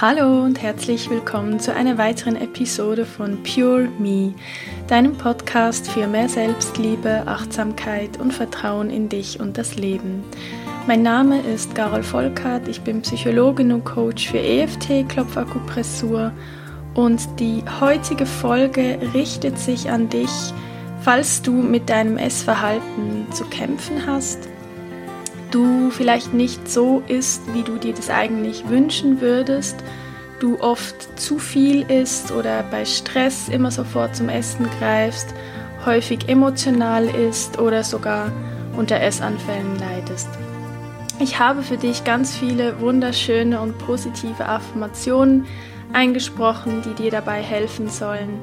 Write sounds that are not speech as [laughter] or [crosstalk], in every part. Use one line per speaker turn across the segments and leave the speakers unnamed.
Hallo und herzlich willkommen zu einer weiteren Episode von Pure Me, deinem Podcast für mehr Selbstliebe, Achtsamkeit und Vertrauen in dich und das Leben. Mein Name ist Carol Volkert, ich bin Psychologin und Coach für EFT, Klopfakupressur und die heutige Folge richtet sich an dich, falls du mit deinem Essverhalten zu kämpfen hast du vielleicht nicht so isst, wie du dir das eigentlich wünschen würdest, du oft zu viel isst oder bei Stress immer sofort zum Essen greifst, häufig emotional isst oder sogar unter Essanfällen leidest. Ich habe für dich ganz viele wunderschöne und positive Affirmationen eingesprochen, die dir dabei helfen sollen,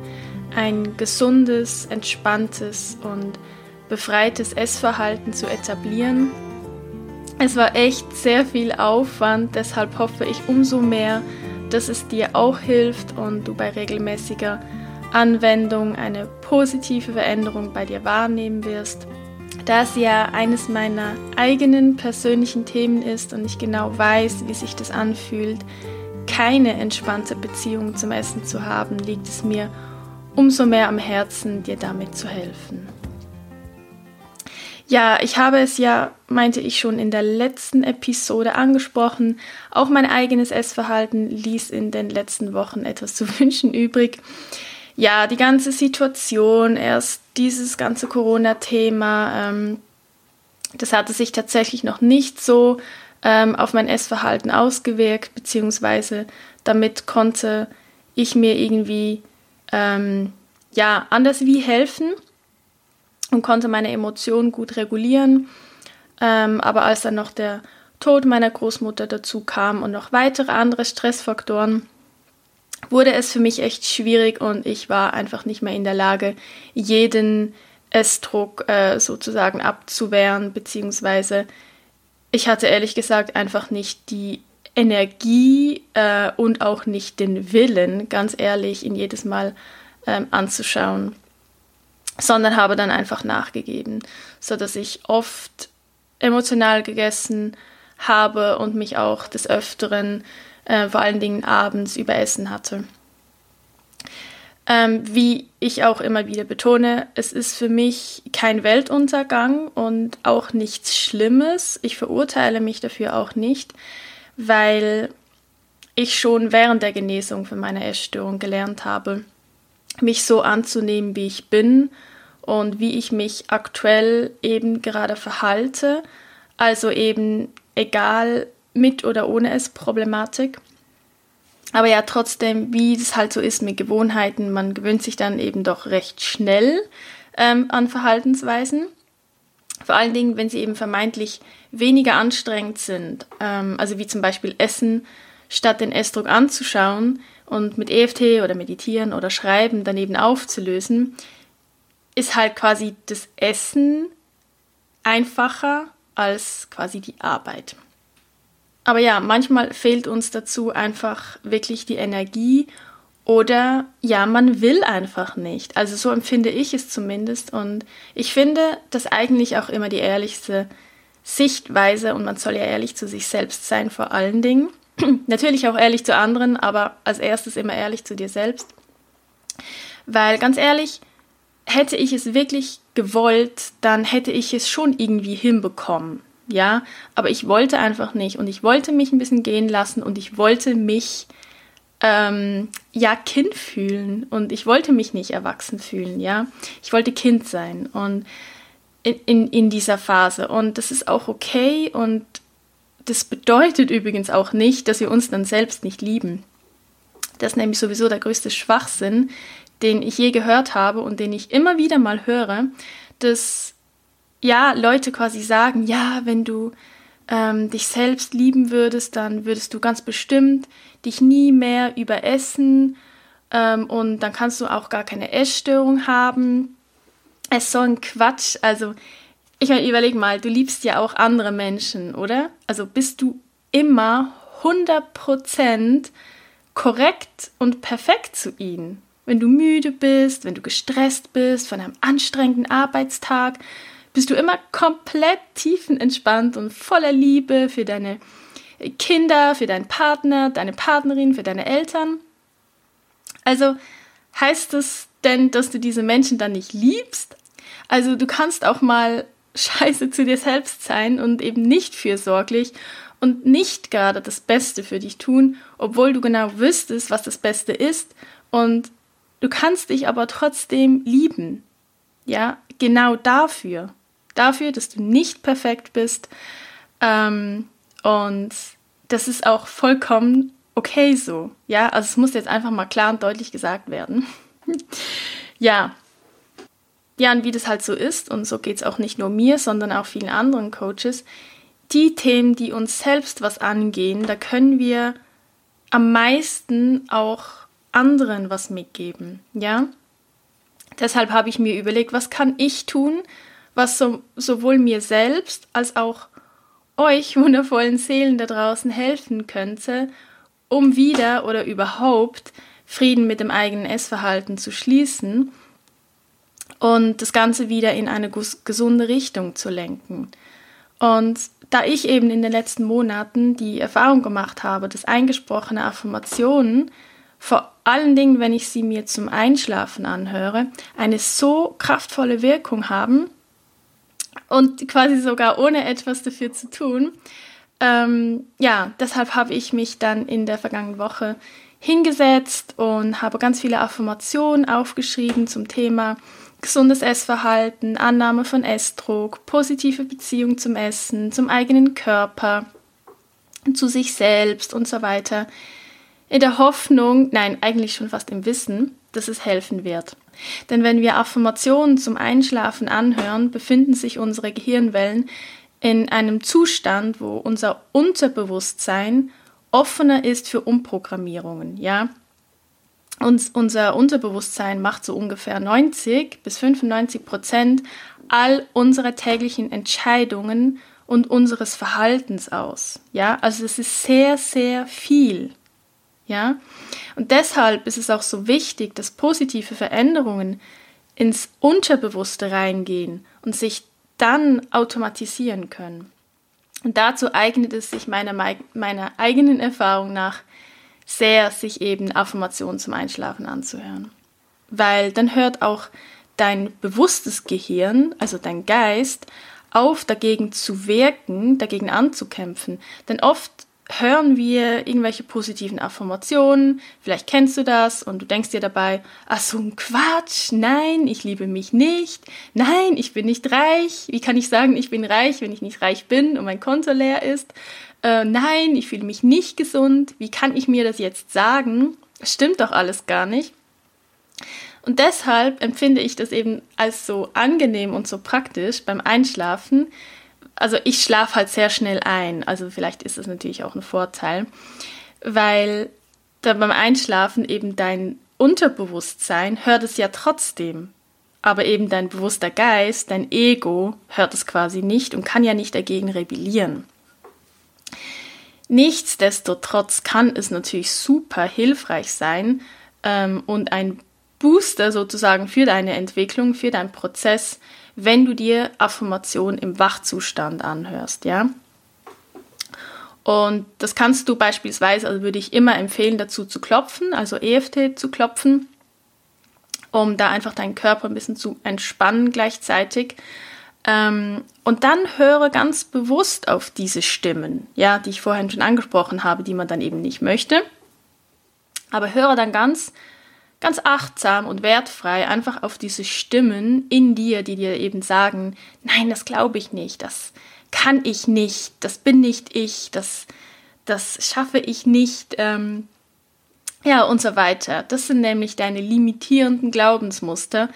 ein gesundes, entspanntes und befreites Essverhalten zu etablieren es war echt sehr viel Aufwand, deshalb hoffe ich umso mehr, dass es dir auch hilft und du bei regelmäßiger Anwendung eine positive Veränderung bei dir wahrnehmen wirst. Da es ja eines meiner eigenen persönlichen Themen ist und ich genau weiß, wie sich das anfühlt, keine entspannte Beziehung zum Essen zu haben, liegt es mir umso mehr am Herzen, dir damit zu helfen. Ja, ich habe es ja, meinte ich schon in der letzten Episode angesprochen. Auch mein eigenes Essverhalten ließ in den letzten Wochen etwas zu [laughs] wünschen übrig. Ja, die ganze Situation, erst dieses ganze Corona-Thema, ähm, das hatte sich tatsächlich noch nicht so ähm, auf mein Essverhalten ausgewirkt, beziehungsweise damit konnte ich mir irgendwie ähm, ja anders wie helfen und konnte meine Emotionen gut regulieren. Ähm, aber als dann noch der Tod meiner Großmutter dazu kam und noch weitere andere Stressfaktoren, wurde es für mich echt schwierig und ich war einfach nicht mehr in der Lage, jeden Essdruck äh, sozusagen abzuwehren, beziehungsweise ich hatte ehrlich gesagt einfach nicht die Energie äh, und auch nicht den Willen, ganz ehrlich, ihn jedes Mal ähm, anzuschauen sondern habe dann einfach nachgegeben, so dass ich oft emotional gegessen habe und mich auch des Öfteren, äh, vor allen Dingen abends, überessen hatte. Ähm, wie ich auch immer wieder betone, es ist für mich kein Weltuntergang und auch nichts Schlimmes. Ich verurteile mich dafür auch nicht, weil ich schon während der Genesung von meiner Essstörung gelernt habe, mich so anzunehmen, wie ich bin und wie ich mich aktuell eben gerade verhalte. Also eben egal mit oder ohne es Problematik. Aber ja, trotzdem, wie es halt so ist mit Gewohnheiten, man gewöhnt sich dann eben doch recht schnell ähm, an Verhaltensweisen. Vor allen Dingen, wenn sie eben vermeintlich weniger anstrengend sind. Ähm, also wie zum Beispiel Essen, statt den Essdruck anzuschauen und mit EFT oder Meditieren oder Schreiben daneben aufzulösen, ist halt quasi das Essen einfacher als quasi die Arbeit. Aber ja, manchmal fehlt uns dazu einfach wirklich die Energie oder ja, man will einfach nicht. Also so empfinde ich es zumindest und ich finde das eigentlich auch immer die ehrlichste Sichtweise und man soll ja ehrlich zu sich selbst sein vor allen Dingen. [clears throat] Natürlich auch ehrlich zu anderen, aber als erstes immer ehrlich zu dir selbst. Weil ganz ehrlich, hätte ich es wirklich gewollt, dann hätte ich es schon irgendwie hinbekommen. Ja, aber ich wollte einfach nicht und ich wollte mich ein bisschen gehen lassen und ich wollte mich ähm, ja Kind fühlen und ich wollte mich nicht erwachsen fühlen. Ja, ich wollte Kind sein und in, in, in dieser Phase und das ist auch okay und das bedeutet übrigens auch nicht, dass wir uns dann selbst nicht lieben. Das ist nämlich sowieso der größte Schwachsinn, den ich je gehört habe und den ich immer wieder mal höre, dass ja Leute quasi sagen, ja, wenn du ähm, dich selbst lieben würdest, dann würdest du ganz bestimmt dich nie mehr überessen ähm, und dann kannst du auch gar keine Essstörung haben. Es ist so ein Quatsch. Also ich meine, überleg mal, du liebst ja auch andere Menschen, oder? Also bist du immer 100% korrekt und perfekt zu ihnen. Wenn du müde bist, wenn du gestresst bist von einem anstrengenden Arbeitstag, bist du immer komplett tiefenentspannt und voller Liebe für deine Kinder, für deinen Partner, deine Partnerin, für deine Eltern. Also heißt das denn, dass du diese Menschen dann nicht liebst? Also du kannst auch mal scheiße zu dir selbst sein und eben nicht fürsorglich und nicht gerade das Beste für dich tun, obwohl du genau wüsstest, was das Beste ist und du kannst dich aber trotzdem lieben. Ja, genau dafür. Dafür, dass du nicht perfekt bist. Ähm, und das ist auch vollkommen okay so. Ja, also es muss jetzt einfach mal klar und deutlich gesagt werden. [laughs] ja. Ja, und wie das halt so ist, und so geht es auch nicht nur mir, sondern auch vielen anderen Coaches, die Themen, die uns selbst was angehen, da können wir am meisten auch anderen was mitgeben, ja? Deshalb habe ich mir überlegt, was kann ich tun, was so, sowohl mir selbst als auch euch wundervollen Seelen da draußen helfen könnte, um wieder oder überhaupt Frieden mit dem eigenen Essverhalten zu schließen und das Ganze wieder in eine gesunde Richtung zu lenken. Und da ich eben in den letzten Monaten die Erfahrung gemacht habe, dass eingesprochene Affirmationen, vor allen Dingen, wenn ich sie mir zum Einschlafen anhöre, eine so kraftvolle Wirkung haben und quasi sogar ohne etwas dafür zu tun. Ähm, ja, deshalb habe ich mich dann in der vergangenen Woche hingesetzt und habe ganz viele Affirmationen aufgeschrieben zum Thema gesundes Essverhalten, Annahme von Essdruck, positive Beziehung zum Essen, zum eigenen Körper, zu sich selbst und so weiter. In der Hoffnung, nein, eigentlich schon fast im Wissen, dass es helfen wird. Denn wenn wir Affirmationen zum Einschlafen anhören, befinden sich unsere Gehirnwellen in einem Zustand, wo unser Unterbewusstsein offener ist für Umprogrammierungen, ja? Uns, unser Unterbewusstsein macht so ungefähr 90 bis 95 Prozent all unserer täglichen Entscheidungen und unseres Verhaltens aus. Ja, also es ist sehr, sehr viel. Ja, und deshalb ist es auch so wichtig, dass positive Veränderungen ins Unterbewusste reingehen und sich dann automatisieren können. Und dazu eignet es sich meiner, meiner eigenen Erfahrung nach sehr, sich eben Affirmationen zum Einschlafen anzuhören. Weil dann hört auch dein bewusstes Gehirn, also dein Geist, auf, dagegen zu wirken, dagegen anzukämpfen. Denn oft hören wir irgendwelche positiven Affirmationen, vielleicht kennst du das und du denkst dir dabei, ach so ein Quatsch, nein, ich liebe mich nicht, nein, ich bin nicht reich, wie kann ich sagen, ich bin reich, wenn ich nicht reich bin und mein Konto leer ist, äh, nein, ich fühle mich nicht gesund, wie kann ich mir das jetzt sagen? Stimmt doch alles gar nicht. Und deshalb empfinde ich das eben als so angenehm und so praktisch beim Einschlafen. Also ich schlafe halt sehr schnell ein, also vielleicht ist das natürlich auch ein Vorteil, weil da beim Einschlafen eben dein Unterbewusstsein hört es ja trotzdem. Aber eben dein bewusster Geist, dein Ego hört es quasi nicht und kann ja nicht dagegen rebellieren. Nichtsdestotrotz kann es natürlich super hilfreich sein ähm, und ein Booster sozusagen für deine Entwicklung, für deinen Prozess, wenn du dir Affirmationen im Wachzustand anhörst, ja. Und das kannst du beispielsweise, also würde ich immer empfehlen, dazu zu klopfen, also EFT zu klopfen, um da einfach deinen Körper ein bisschen zu entspannen gleichzeitig. Ähm, und dann höre ganz bewusst auf diese Stimmen, ja, die ich vorhin schon angesprochen habe, die man dann eben nicht möchte. Aber höre dann ganz, ganz achtsam und wertfrei einfach auf diese Stimmen in dir, die dir eben sagen, nein, das glaube ich nicht, das kann ich nicht, das bin nicht ich, das, das schaffe ich nicht. Ähm, ja, und so weiter. Das sind nämlich deine limitierenden Glaubensmuster,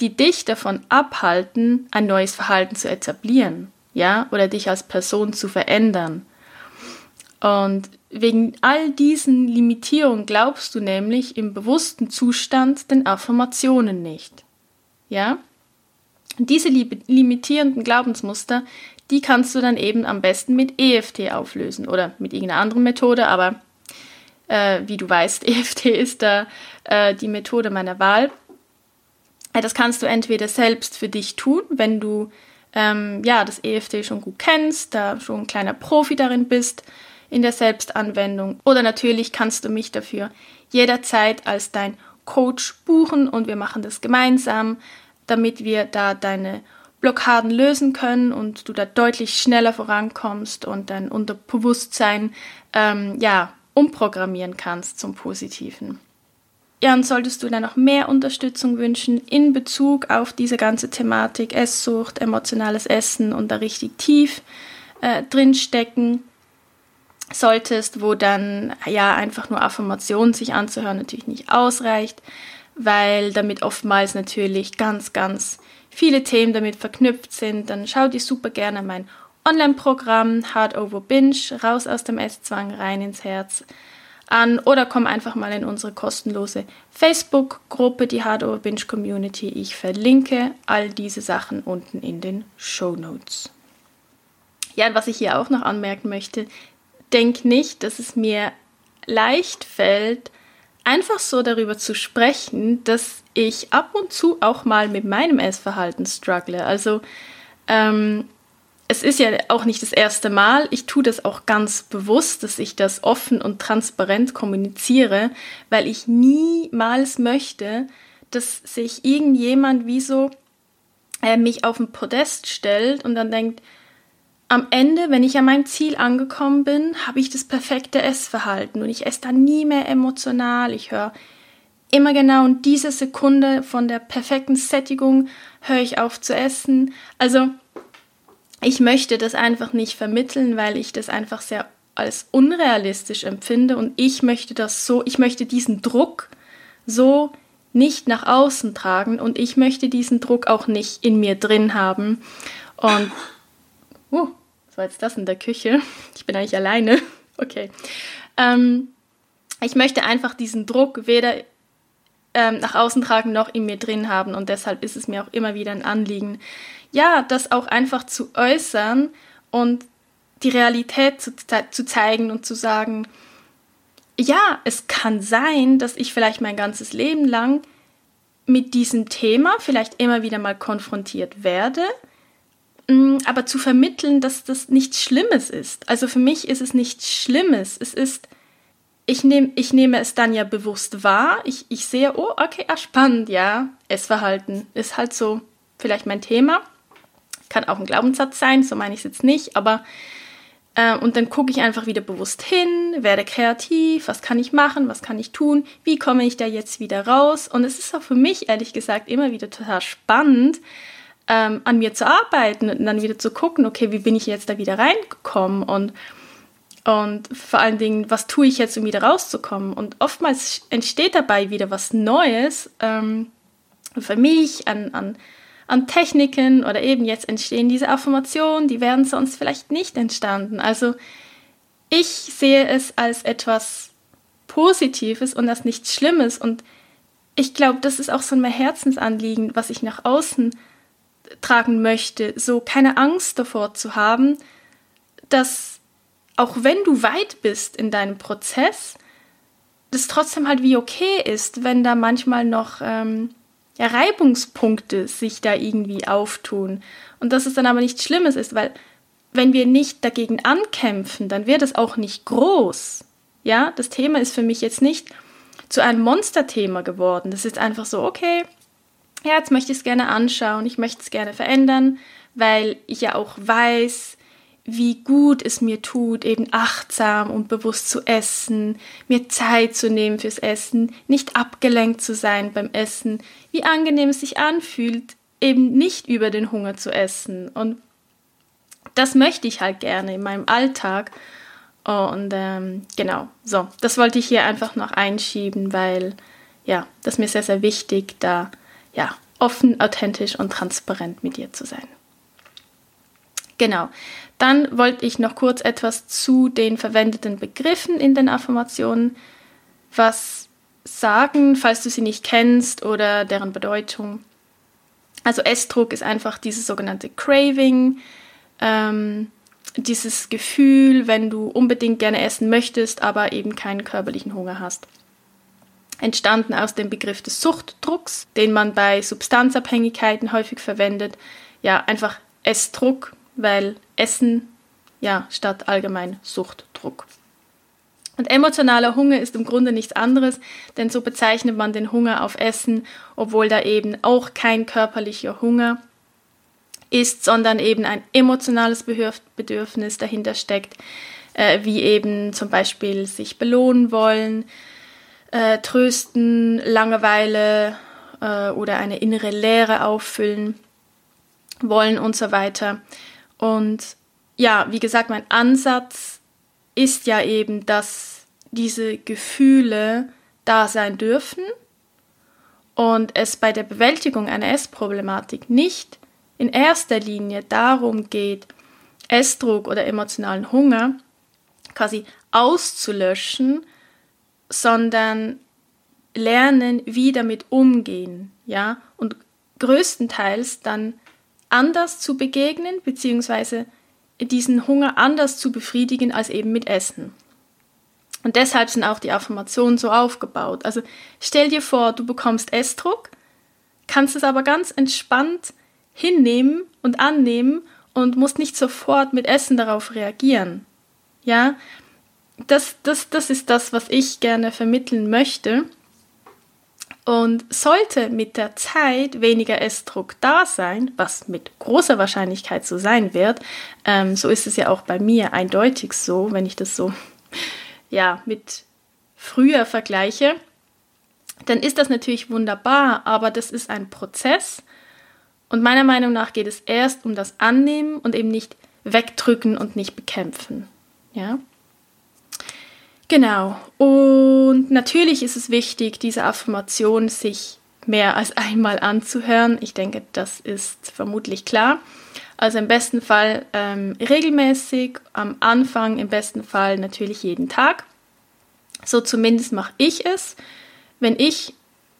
die dich davon abhalten, ein neues Verhalten zu etablieren, ja, oder dich als Person zu verändern. Und wegen all diesen Limitierungen glaubst du nämlich im bewussten Zustand den Affirmationen nicht. Ja? Und diese limitierenden Glaubensmuster, die kannst du dann eben am besten mit EFT auflösen oder mit irgendeiner anderen Methode, aber äh, wie du weißt, [laughs] EFT ist da äh, die Methode meiner Wahl. Das kannst du entweder selbst für dich tun, wenn du ähm, ja, das EFT schon gut kennst, da schon ein kleiner Profi darin bist, in der Selbstanwendung. Oder natürlich kannst du mich dafür jederzeit als dein Coach buchen und wir machen das gemeinsam, damit wir da deine Blockaden lösen können und du da deutlich schneller vorankommst und dein Unterbewusstsein ähm, ja umprogrammieren kannst zum Positiven. Ja, und solltest du dann noch mehr Unterstützung wünschen in Bezug auf diese ganze Thematik Esssucht, emotionales Essen und da richtig tief äh, drinstecken solltest, wo dann ja einfach nur Affirmationen sich anzuhören natürlich nicht ausreicht, weil damit oftmals natürlich ganz, ganz viele Themen damit verknüpft sind, dann schau dir super gerne mein Online-Programm Hard Over Binge, raus aus dem Esszwang, rein ins Herz an oder komm einfach mal in unsere kostenlose Facebook-Gruppe, die Hard Over Binge Community. Ich verlinke all diese Sachen unten in den Show Notes. Ja, und was ich hier auch noch anmerken möchte, denk nicht, dass es mir leicht fällt, einfach so darüber zu sprechen, dass ich ab und zu auch mal mit meinem Essverhalten struggle. Also ähm, es ist ja auch nicht das erste Mal. Ich tue das auch ganz bewusst, dass ich das offen und transparent kommuniziere, weil ich niemals möchte, dass sich irgendjemand wie so äh, mich auf ein Podest stellt und dann denkt, am Ende, wenn ich an meinem Ziel angekommen bin, habe ich das perfekte Essverhalten und ich esse dann nie mehr emotional. Ich höre immer genau in dieser Sekunde von der perfekten Sättigung höre ich auf zu essen. Also ich möchte das einfach nicht vermitteln, weil ich das einfach sehr als unrealistisch empfinde und ich möchte das so, ich möchte diesen Druck so nicht nach außen tragen und ich möchte diesen Druck auch nicht in mir drin haben. Und uh, was war jetzt das in der Küche? Ich bin eigentlich alleine. [laughs] Okay. Ähm, ich möchte einfach diesen Druck weder ähm, nach außen tragen noch in mir drin haben und deshalb ist es mir auch immer wieder ein Anliegen, ja, das auch einfach zu äußern und die Realität zu, zu zeigen und zu sagen, ja, es kann sein, dass ich vielleicht mein ganzes Leben lang mit diesem Thema vielleicht immer wieder mal konfrontiert werde Mm, aber zu vermitteln, dass das nichts Schlimmes ist. Also für mich ist es nichts Schlimmes. Es ist, ich, nehm, ich nehme es dann ja bewusst wahr. Ich, ich sehe, oh, okay, ah, spannend, ja. Essverhalten ist halt so vielleicht mein Thema. Kann auch ein Glaubenssatz sein, so meine ich es jetzt nicht, aber äh, und dann gucke ich einfach wieder bewusst hin, werde kreativ, was kann ich machen, was kann ich tun, wie komme ich da jetzt wieder raus. Und es ist auch für mich, ehrlich gesagt, immer wieder total spannend, ähm, an mir zu arbeiten und dann wieder zu gucken, okay, wie bin ich jetzt da wieder reingekommen und, und vor allen Dingen, was tue ich jetzt, um wieder rauszukommen? Und oftmals entsteht dabei wieder was Neues ähm, für mich an, an, an Techniken oder eben jetzt entstehen diese Affirmationen, die wären sonst vielleicht nicht entstanden. Also ich sehe es als etwas Positives und als nichts Schlimmes und ich glaube, das ist auch so ein Herzensanliegen, was ich nach außen tragen möchte, so keine Angst davor zu haben, dass auch wenn du weit bist in deinem Prozess, das trotzdem halt wie okay ist, wenn da manchmal noch ähm, Reibungspunkte sich da irgendwie auftun. Und dass es dann aber nichts Schlimmes ist, weil wenn wir nicht dagegen ankämpfen, dann wird es auch nicht groß. Ja, das Thema ist für mich jetzt nicht zu einem Monsterthema geworden. Das ist einfach so, okay, ja, jetzt möchte ich es gerne anschauen, ich möchte es gerne verändern, weil ich ja auch weiß, wie gut es mir tut, eben achtsam und bewusst zu essen, mir Zeit zu nehmen fürs Essen, nicht abgelenkt zu sein beim Essen, wie angenehm es sich anfühlt, eben nicht über den Hunger zu essen. Und das möchte ich halt gerne in meinem Alltag. Und ähm, genau, so, das wollte ich hier einfach noch einschieben, weil ja, das ist mir sehr, sehr wichtig, da ja, offen, authentisch und transparent mit dir zu sein. Genau. Dann wollte ich noch kurz etwas zu den verwendeten Begriffen in den Affirmationen was sagen, falls du sie nicht kennst oder deren Bedeutung. Also Essdruck ist einfach dieses sogenannte Craving, ähm, dieses Gefühl, wenn du unbedingt gerne essen möchtest, aber eben keinen körperlichen Hunger hast entstanden aus dem Begriff des Suchtdrucks, den man bei Substanzabhängigkeiten häufig verwendet. Ja, einfach Essdruck, weil Essen ja statt allgemein Suchtdruck. Und emotionaler Hunger ist im Grunde nichts anderes, denn so bezeichnet man den Hunger auf Essen, obwohl da eben auch kein körperlicher Hunger ist, sondern eben ein emotionales Bedürfnis dahinter steckt, äh, wie eben zum Beispiel sich belohnen wollen, äh, trösten, Langeweile äh, oder eine innere Leere auffüllen wollen und so weiter. Und ja, wie gesagt, mein Ansatz ist ja eben, dass diese Gefühle da sein dürfen und es bei der Bewältigung einer Essproblematik nicht in erster Linie darum geht, Essdruck oder emotionalen Hunger quasi auszulöschen, sondern lernen, wie damit umgehen, ja, und größtenteils dann anders zu begegnen, beziehungsweise diesen Hunger anders zu befriedigen als eben mit Essen. Und deshalb sind auch die Affirmationen so aufgebaut. Also stell dir vor, du bekommst Essdruck, kannst es aber ganz entspannt hinnehmen und annehmen und musst nicht sofort mit Essen darauf reagieren. Ja, das, das, das ist das, was ich gerne vermitteln möchte. Und sollte mit der Zeit weniger Essdruck da sein, was mit großer Wahrscheinlichkeit so sein wird, ähm, so ist es ja auch bei mir eindeutig so, wenn ich das so [laughs] ja mit früher vergleiche, dann ist das natürlich wunderbar, aber das ist ein Prozess. Und meiner Meinung nach geht es erst um das Annehmen und eben nicht wegdrücken und nicht bekämpfen. Ja. Genau. Und natürlich ist es wichtig, diese Affirmation sich mehr als einmal anzuhören. Ich denke, das ist vermutlich klar. Also im besten Fall ähm, regelmäßig, am Anfang im besten Fall natürlich jeden Tag. So zumindest mache ich es. Wenn ich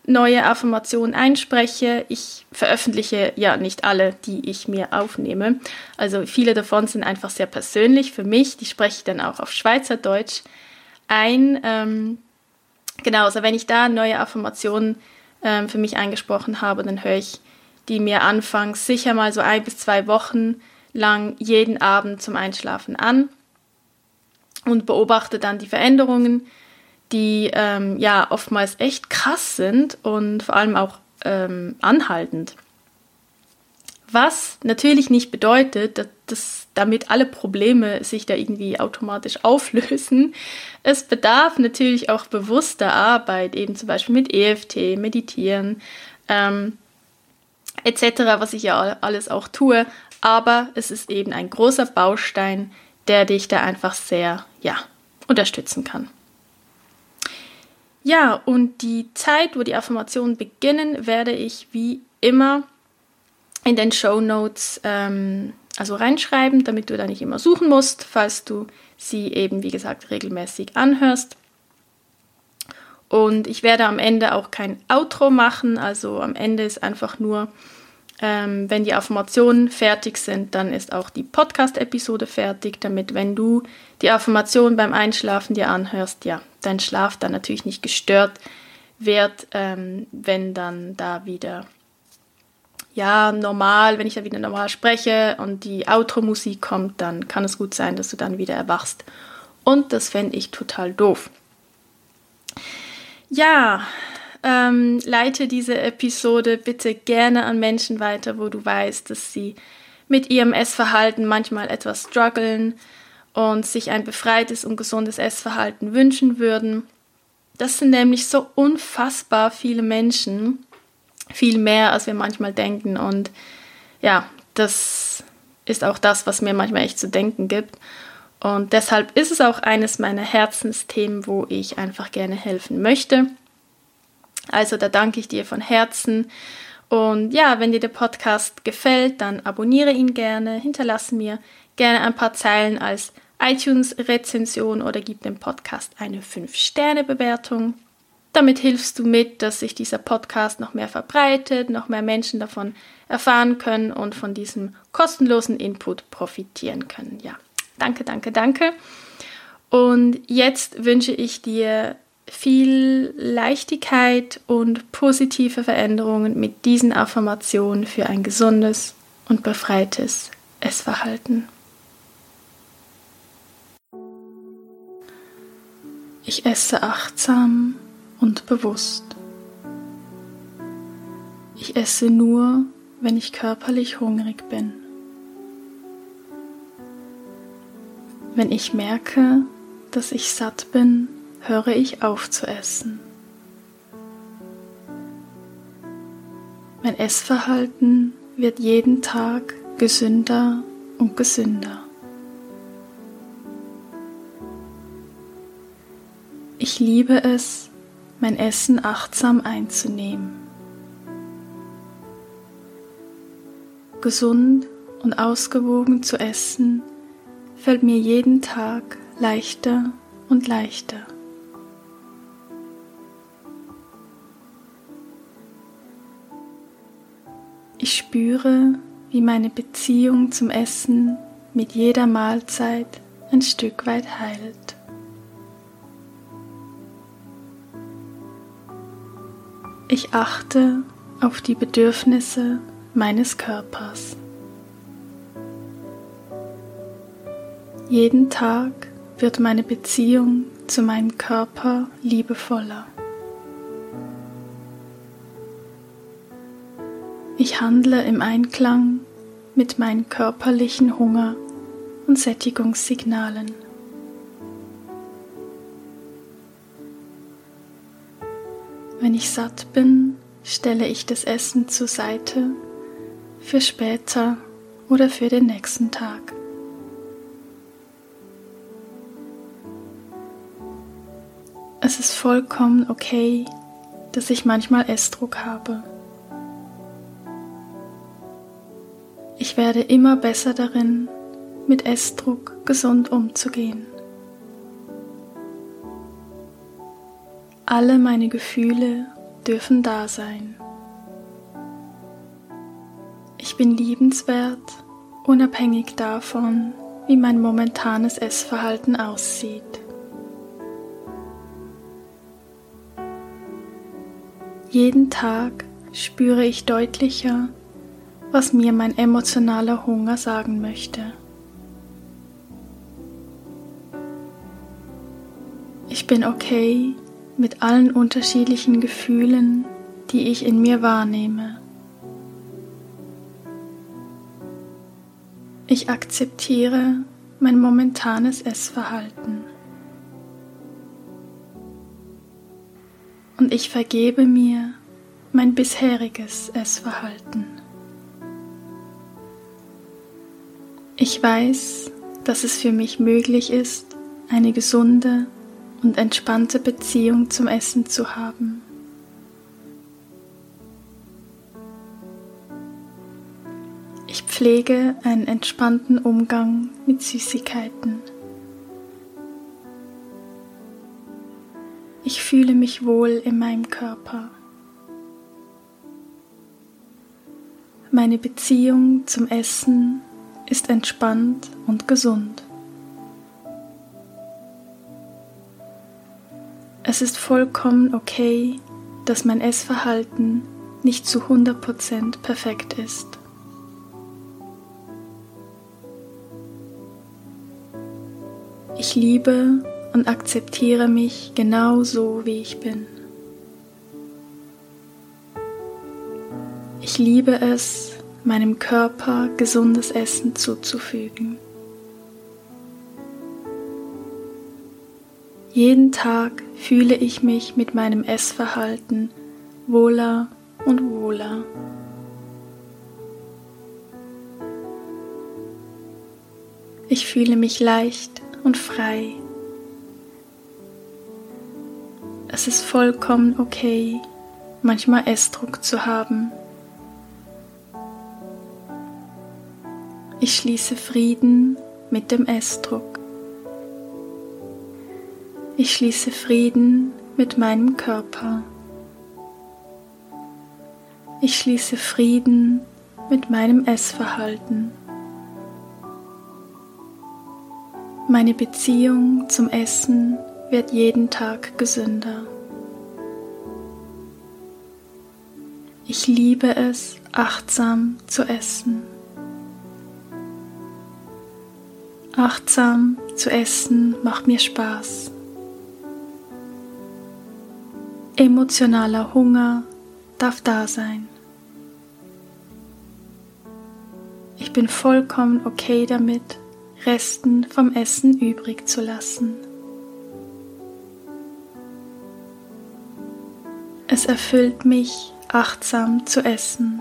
neue Affirmationen einspreche, ich veröffentliche ja nicht alle, die ich mir aufnehme. Also viele davon sind einfach sehr persönlich für mich. Die spreche ich dann auch auf Schweizerdeutsch ein. Ähm, genau, also wenn ich da neue Affirmationen ähm, für mich eingesprochen habe, dann höre ich die mir anfangs sicher mal so ein bis zwei Wochen lang jeden Abend zum Einschlafen an und beobachte dann die Veränderungen, die ähm, ja oftmals echt krass sind und vor allem auch ähm, anhaltend. Was natürlich nicht bedeutet, dass, dass damit alle Probleme sich da irgendwie automatisch auflösen. Es bedarf natürlich auch bewusster Arbeit, eben zum Beispiel mit EFT, Meditieren ähm, etc., was ich ja alles auch tue. Aber es ist eben ein großer Baustein, der dich da einfach sehr ja, unterstützen kann. Ja, und die Zeit, wo die Affirmationen beginnen, werde ich wie immer in den Show Notes ähm, also reinschreiben, damit du da nicht immer suchen musst, falls du sie eben, wie gesagt, regelmäßig anhörst. Und ich werde am Ende auch kein Outro machen, also am Ende ist einfach nur, ähm, wenn die Affirmationen fertig sind, dann ist auch die Podcast-Episode fertig, damit wenn du die Affirmation beim Einschlafen dir anhörst, ja, dein Schlaf dann natürlich nicht gestört wird, ähm, wenn dann da wieder ja, normal, wenn ich da wieder normal spreche und die Outro-Musik kommt, dann kann es gut sein, dass du dann wieder erwachst. Und das fände ich total doof. Ja, ähm, leite diese Episode bitte gerne an Menschen weiter, wo du weißt, dass sie mit ihrem Essverhalten manchmal etwas strugglen und sich ein befreites und gesundes Essverhalten wünschen würden. Das sind nämlich so unfassbar viele Menschen viel mehr, als wir manchmal denken. Und ja, das ist auch das, was mir manchmal echt zu denken gibt. Und deshalb ist es auch eines meiner Herzensthemen, wo ich einfach gerne helfen möchte. Also da danke ich dir von Herzen. Und ja, wenn dir der Podcast gefällt, dann abonniere ihn gerne, hinterlasse mir gerne ein paar Zeilen als iTunes-Rezension oder gib dem Podcast eine 5-Sterne-Bewertung. Damit hilfst du mit, dass sich dieser Podcast noch mehr verbreitet, noch mehr Menschen davon erfahren können und von diesem kostenlosen Input profitieren können. Ja, danke, danke, danke. Und jetzt wünsche ich dir viel Leichtigkeit und positive Veränderungen mit diesen Affirmationen für ein gesundes und befreites Essverhalten. Ich esse achtsam und bewusst. Ich esse nur, wenn ich körperlich hungrig bin. Wenn ich merke, dass ich satt bin, höre ich auf zu essen. Mein Essverhalten wird jeden Tag gesünder und gesünder. Ich liebe es, mein Essen achtsam einzunehmen. Gesund und ausgewogen zu essen fällt mir jeden Tag leichter und leichter. Ich spüre, wie meine Beziehung zum Essen mit jeder Mahlzeit ein Stück weit heilt. Ich achte auf die Bedürfnisse meines Körpers. Jeden Tag wird meine Beziehung zu meinem Körper liebevoller. Ich handle im Einklang mit meinen körperlichen Hunger- und Sättigungssignalen. Wenn ich satt bin, stelle ich das Essen zur Seite für später oder für den nächsten Tag. Es ist vollkommen okay, dass ich manchmal Essdruck habe. Ich werde immer besser darin, mit Essdruck gesund umzugehen. Alle meine Gefühle dürfen da sein. Ich bin liebenswert, unabhängig davon, wie mein momentanes Essverhalten aussieht. Jeden Tag spüre ich deutlicher, was mir mein emotionaler Hunger sagen möchte. Ich bin okay mit allen unterschiedlichen Gefühlen, die ich in mir wahrnehme. Ich akzeptiere mein momentanes Essverhalten. Und ich vergebe mir mein bisheriges Essverhalten. Ich weiß, dass es für mich möglich ist, eine gesunde und entspannte Beziehung zum Essen zu haben. Ich pflege einen entspannten Umgang mit Süßigkeiten. Ich fühle mich wohl in meinem Körper. Meine Beziehung zum Essen ist entspannt und gesund. Es ist vollkommen okay, dass mein Essverhalten nicht zu 100% perfekt ist. Ich liebe und akzeptiere mich genau so, wie ich bin. Ich liebe es, meinem Körper gesundes Essen zuzufügen. Jeden Tag fühle ich mich mit meinem Essverhalten wohler und wohler. Ich fühle mich leicht und frei. Es ist vollkommen okay, manchmal Essdruck zu haben. Ich schließe Frieden mit dem Essdruck. Ich schließe Frieden mit meinem Körper. Ich schließe Frieden mit meinem Essverhalten. Meine Beziehung zum Essen wird jeden Tag gesünder. Ich liebe es, achtsam zu essen. Achtsam zu essen macht mir Spaß. Emotionaler Hunger darf da sein. Ich bin vollkommen okay damit, Resten vom Essen übrig zu lassen. Es erfüllt mich, achtsam zu essen.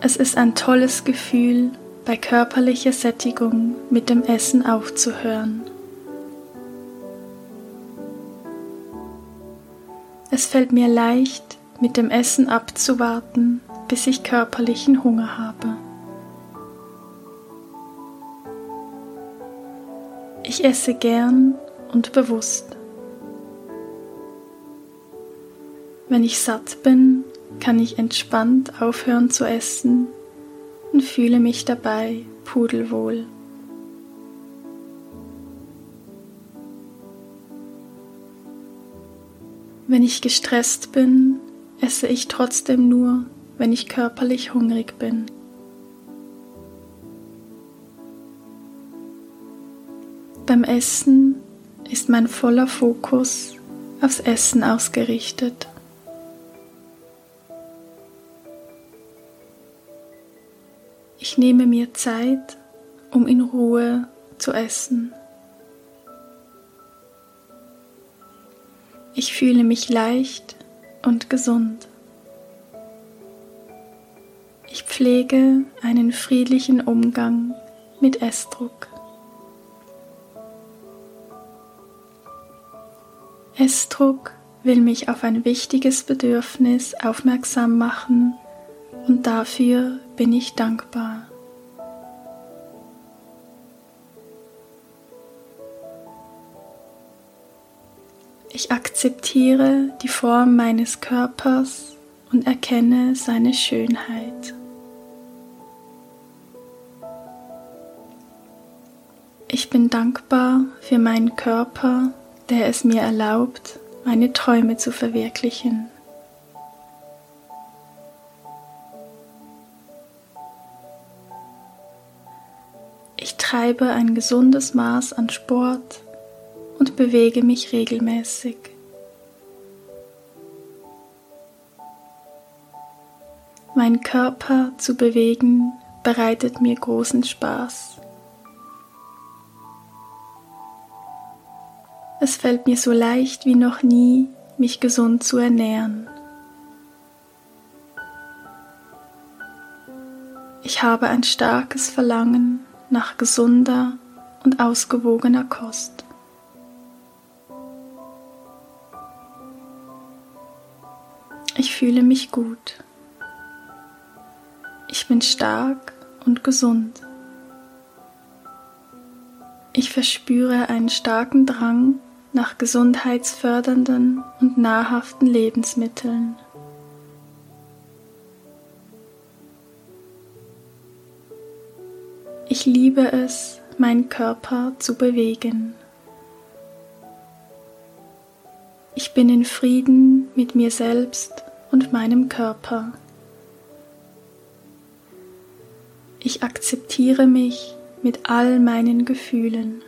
Es ist ein tolles Gefühl, bei körperlicher Sättigung mit dem Essen aufzuhören. Es fällt mir leicht, mit dem Essen abzuwarten, bis ich körperlichen Hunger habe. Ich esse gern und bewusst. Wenn ich satt bin, kann ich entspannt aufhören zu essen und fühle mich dabei pudelwohl. Wenn ich gestresst bin, esse ich trotzdem nur, wenn ich körperlich hungrig bin. Beim Essen ist mein voller Fokus aufs Essen ausgerichtet. Ich nehme mir Zeit, um in Ruhe zu essen. Ich fühle mich leicht und gesund. Ich pflege einen friedlichen Umgang mit Essdruck. Essdruck will mich auf ein wichtiges Bedürfnis aufmerksam machen und dafür bin ich dankbar. Ich akzeptiere die Form meines Körpers und erkenne seine Schönheit. Ich bin dankbar für meinen Körper, der es mir erlaubt, meine Träume zu verwirklichen. Ich treibe ein gesundes Maß an Sport bewege mich regelmäßig. Mein Körper zu bewegen bereitet mir großen Spaß. Es fällt mir so leicht wie noch nie, mich gesund zu ernähren. Ich habe ein starkes Verlangen nach gesunder und ausgewogener Kost. Fühle mich gut. Ich bin stark und gesund. Ich verspüre einen starken Drang nach gesundheitsfördernden und nahrhaften Lebensmitteln. Ich liebe es, meinen Körper zu bewegen. Ich bin in Frieden mit mir selbst und meinem Körper. Ich akzeptiere mich mit all meinen Gefühlen.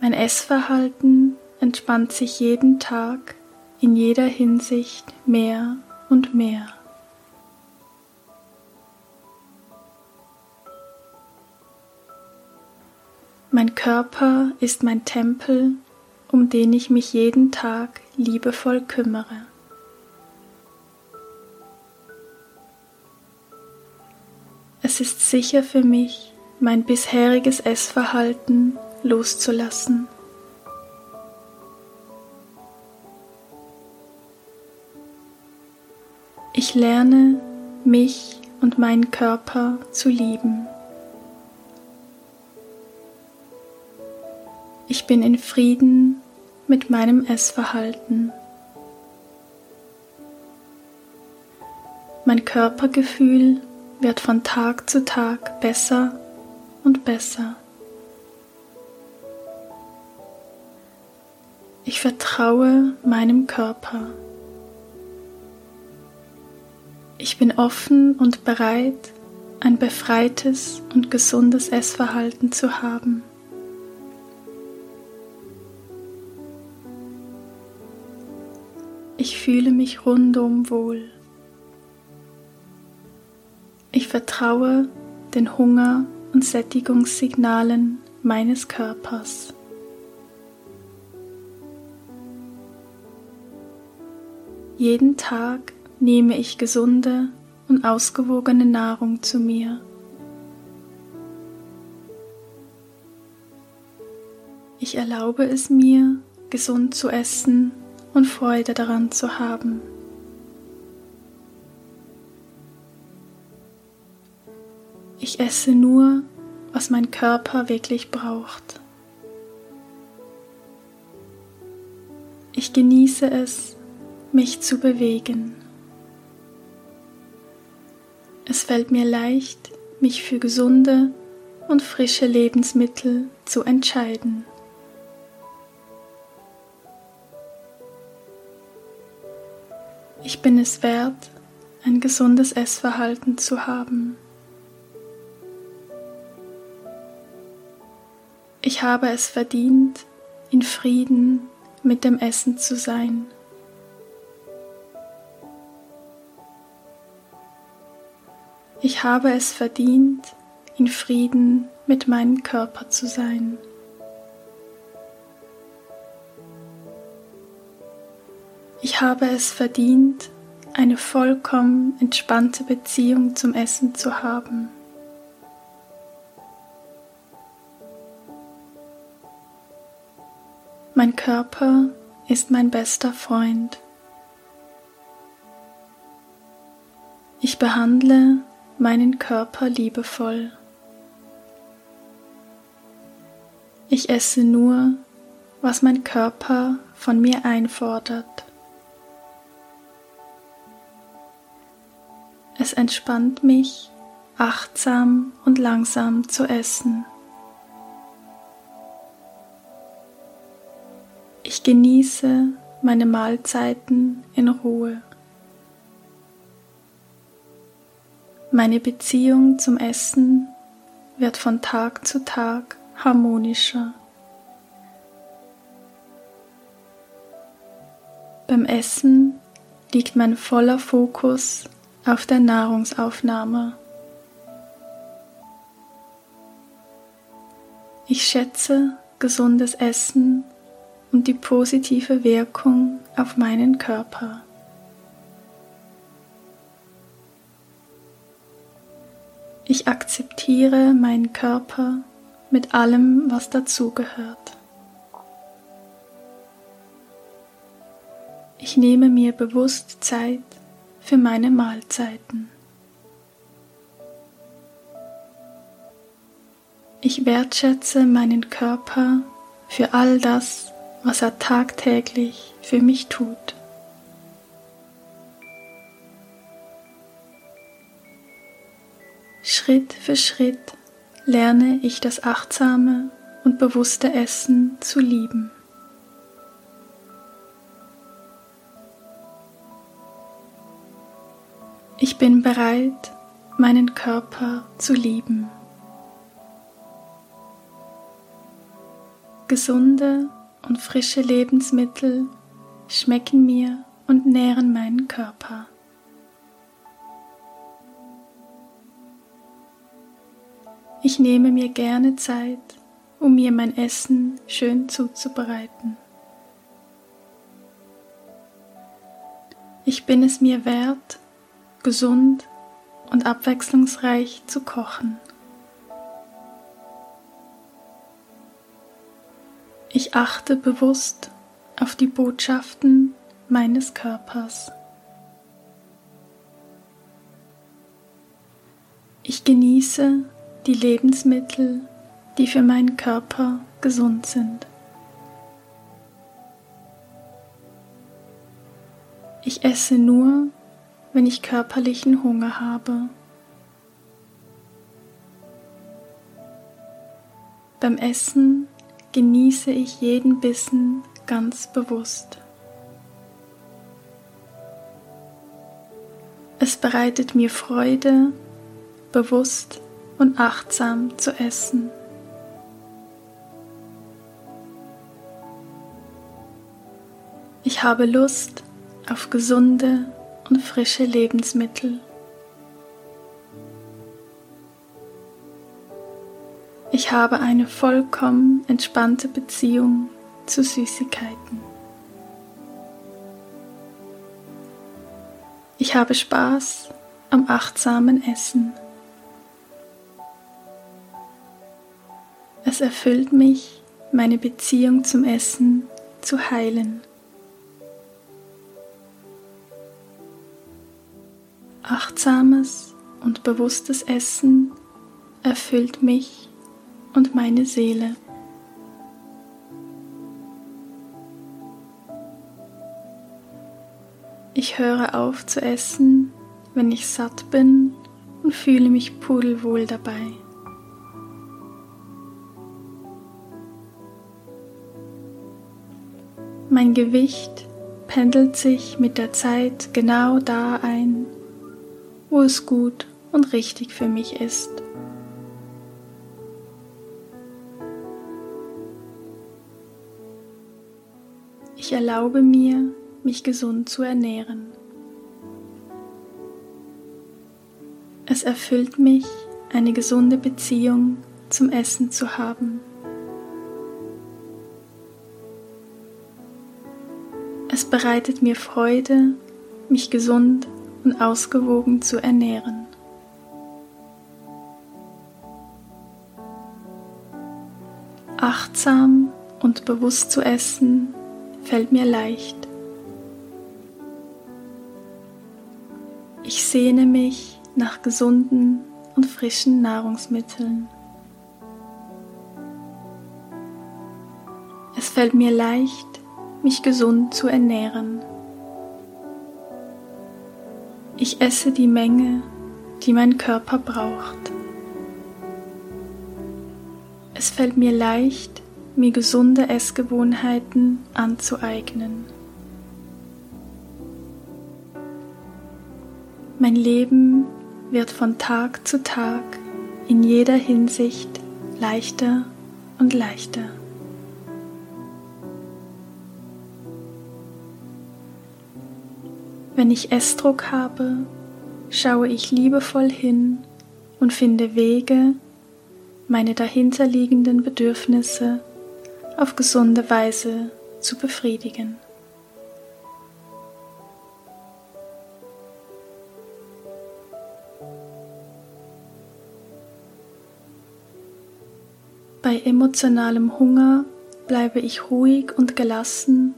Mein Essverhalten entspannt sich jeden Tag in jeder Hinsicht mehr und mehr. Mein Körper ist mein Tempel, um den ich mich jeden Tag liebevoll kümmere. Es ist sicher für mich, mein bisheriges Essverhalten loszulassen. Ich lerne, mich und meinen Körper zu lieben. Ich bin in Frieden mit meinem Essverhalten. Mein Körpergefühl wird von Tag zu Tag besser und besser. Ich vertraue meinem Körper. Ich bin offen und bereit, ein befreites und gesundes Essverhalten zu haben. Fühle mich rundum wohl. Ich vertraue den Hunger- und Sättigungssignalen meines Körpers. Jeden Tag nehme ich gesunde und ausgewogene Nahrung zu mir. Ich erlaube es mir, gesund zu essen und Freude daran zu haben. Ich esse nur, was mein Körper wirklich braucht. Ich genieße es, mich zu bewegen. Es fällt mir leicht, mich für gesunde und frische Lebensmittel zu entscheiden. Ich bin es wert, ein gesundes Essverhalten zu haben. Ich habe es verdient, in Frieden mit dem Essen zu sein. Ich habe es verdient, in Frieden mit meinem Körper zu sein. Ich habe es verdient, eine vollkommen entspannte Beziehung zum Essen zu haben. Mein Körper ist mein bester Freund. Ich behandle meinen Körper liebevoll. Ich esse nur, was mein Körper von mir einfordert. Es entspannt mich, achtsam und langsam zu essen. Ich genieße meine Mahlzeiten in Ruhe. Meine Beziehung zum Essen wird von Tag zu Tag harmonischer. Beim Essen liegt mein voller Fokus auf der Nahrungsaufnahme. Ich schätze gesundes Essen und die positive Wirkung auf meinen Körper. Ich akzeptiere meinen Körper mit allem, was dazugehört. Ich nehme mir bewusst Zeit für meine Mahlzeiten. Ich wertschätze meinen Körper für all das, was er tagtäglich für mich tut. Schritt für Schritt lerne ich das achtsame und bewusste Essen zu lieben. Ich bin bereit, meinen Körper zu lieben. Gesunde und frische Lebensmittel schmecken mir und nähren meinen Körper. Ich nehme mir gerne Zeit, um mir mein Essen schön zuzubereiten. Ich bin es mir wert, gesund und abwechslungsreich zu kochen. Ich achte bewusst auf die Botschaften meines Körpers. Ich genieße die Lebensmittel, die für meinen Körper gesund sind. Ich esse nur, wenn ich körperlichen Hunger habe. Beim Essen genieße ich jeden Bissen ganz bewusst. Es bereitet mir Freude, bewusst und achtsam zu essen. Ich habe Lust auf gesunde und frische Lebensmittel. Ich habe eine vollkommen entspannte Beziehung zu Süßigkeiten. Ich habe Spaß am achtsamen Essen. Es erfüllt mich, meine Beziehung zum Essen zu heilen. Achtsames und bewusstes Essen erfüllt mich und meine Seele. Ich höre auf zu essen, wenn ich satt bin und fühle mich pudelwohl dabei. Mein Gewicht pendelt sich mit der Zeit genau da ein, wo es gut und richtig für mich ist. Ich erlaube mir, mich gesund zu ernähren. Es erfüllt mich, eine gesunde Beziehung zum Essen zu haben. Es bereitet mir Freude, mich gesund und ausgewogen zu ernähren. Achtsam und bewusst zu essen fällt mir leicht. Ich sehne mich nach gesunden und frischen Nahrungsmitteln. Es fällt mir leicht, mich gesund zu ernähren. Ich esse die Menge, die mein Körper braucht. Es fällt mir leicht, mir gesunde Essgewohnheiten anzueignen. Mein Leben wird von Tag zu Tag in jeder Hinsicht leichter und leichter. Wenn ich Essdruck habe, schaue ich liebevoll hin und finde Wege, meine dahinterliegenden Bedürfnisse auf gesunde Weise zu befriedigen. Bei emotionalem Hunger bleibe ich ruhig und gelassen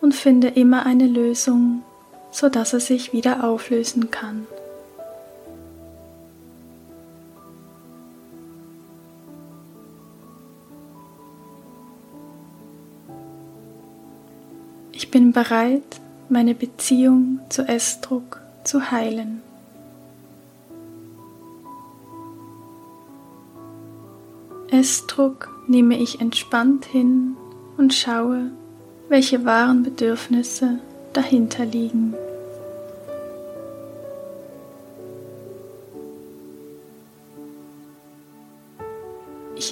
und finde immer eine Lösung sodass es sich wieder auflösen kann. Ich bin bereit, meine Beziehung zu Essdruck zu heilen. Essdruck nehme ich entspannt hin und schaue, welche wahren Bedürfnisse dahinter liegen.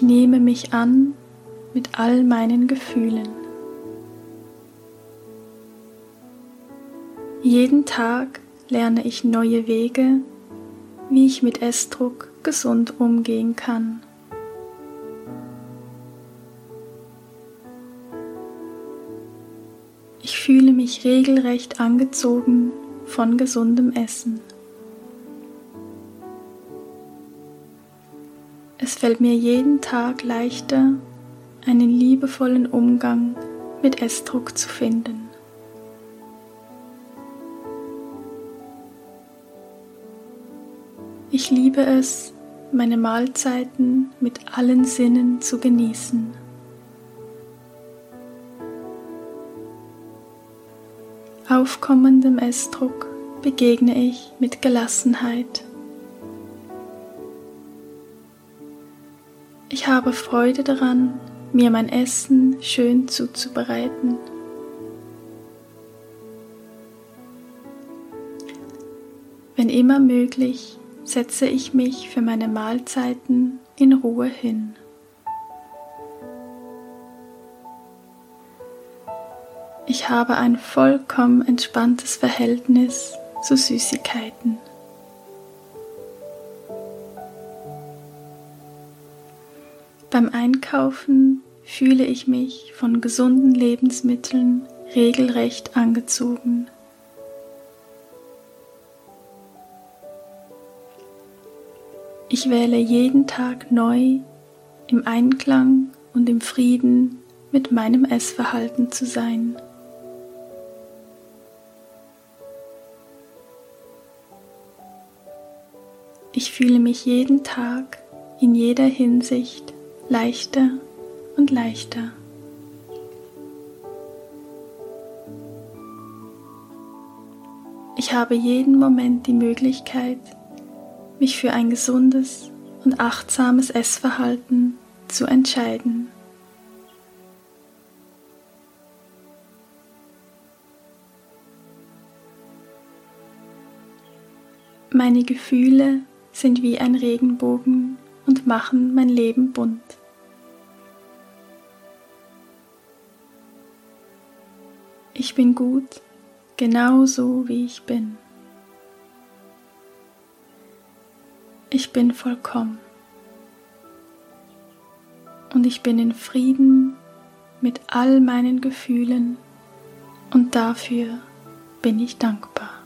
Ich nehme mich an mit all meinen Gefühlen. Jeden Tag lerne ich neue Wege, wie ich mit Essdruck gesund umgehen kann. Ich fühle mich regelrecht angezogen von gesundem Essen. Es fällt mir jeden Tag leichter, einen liebevollen Umgang mit Essdruck zu finden. Ich liebe es, meine Mahlzeiten mit allen Sinnen zu genießen. Aufkommendem Essdruck begegne ich mit Gelassenheit. Ich habe Freude daran, mir mein Essen schön zuzubereiten. Wenn immer möglich, setze ich mich für meine Mahlzeiten in Ruhe hin. Ich habe ein vollkommen entspanntes Verhältnis zu Süßigkeiten. Beim Einkaufen fühle ich mich von gesunden Lebensmitteln regelrecht angezogen. Ich wähle jeden Tag neu im Einklang und im Frieden mit meinem Essverhalten zu sein. Ich fühle mich jeden Tag in jeder Hinsicht leichter und leichter. Ich habe jeden Moment die Möglichkeit, mich für ein gesundes und achtsames Essverhalten zu entscheiden. Meine Gefühle sind wie ein Regenbogen und machen mein Leben bunt. Ich bin gut, genau so wie ich bin. Ich bin vollkommen. Und ich bin in Frieden mit all meinen Gefühlen und dafür bin ich dankbar.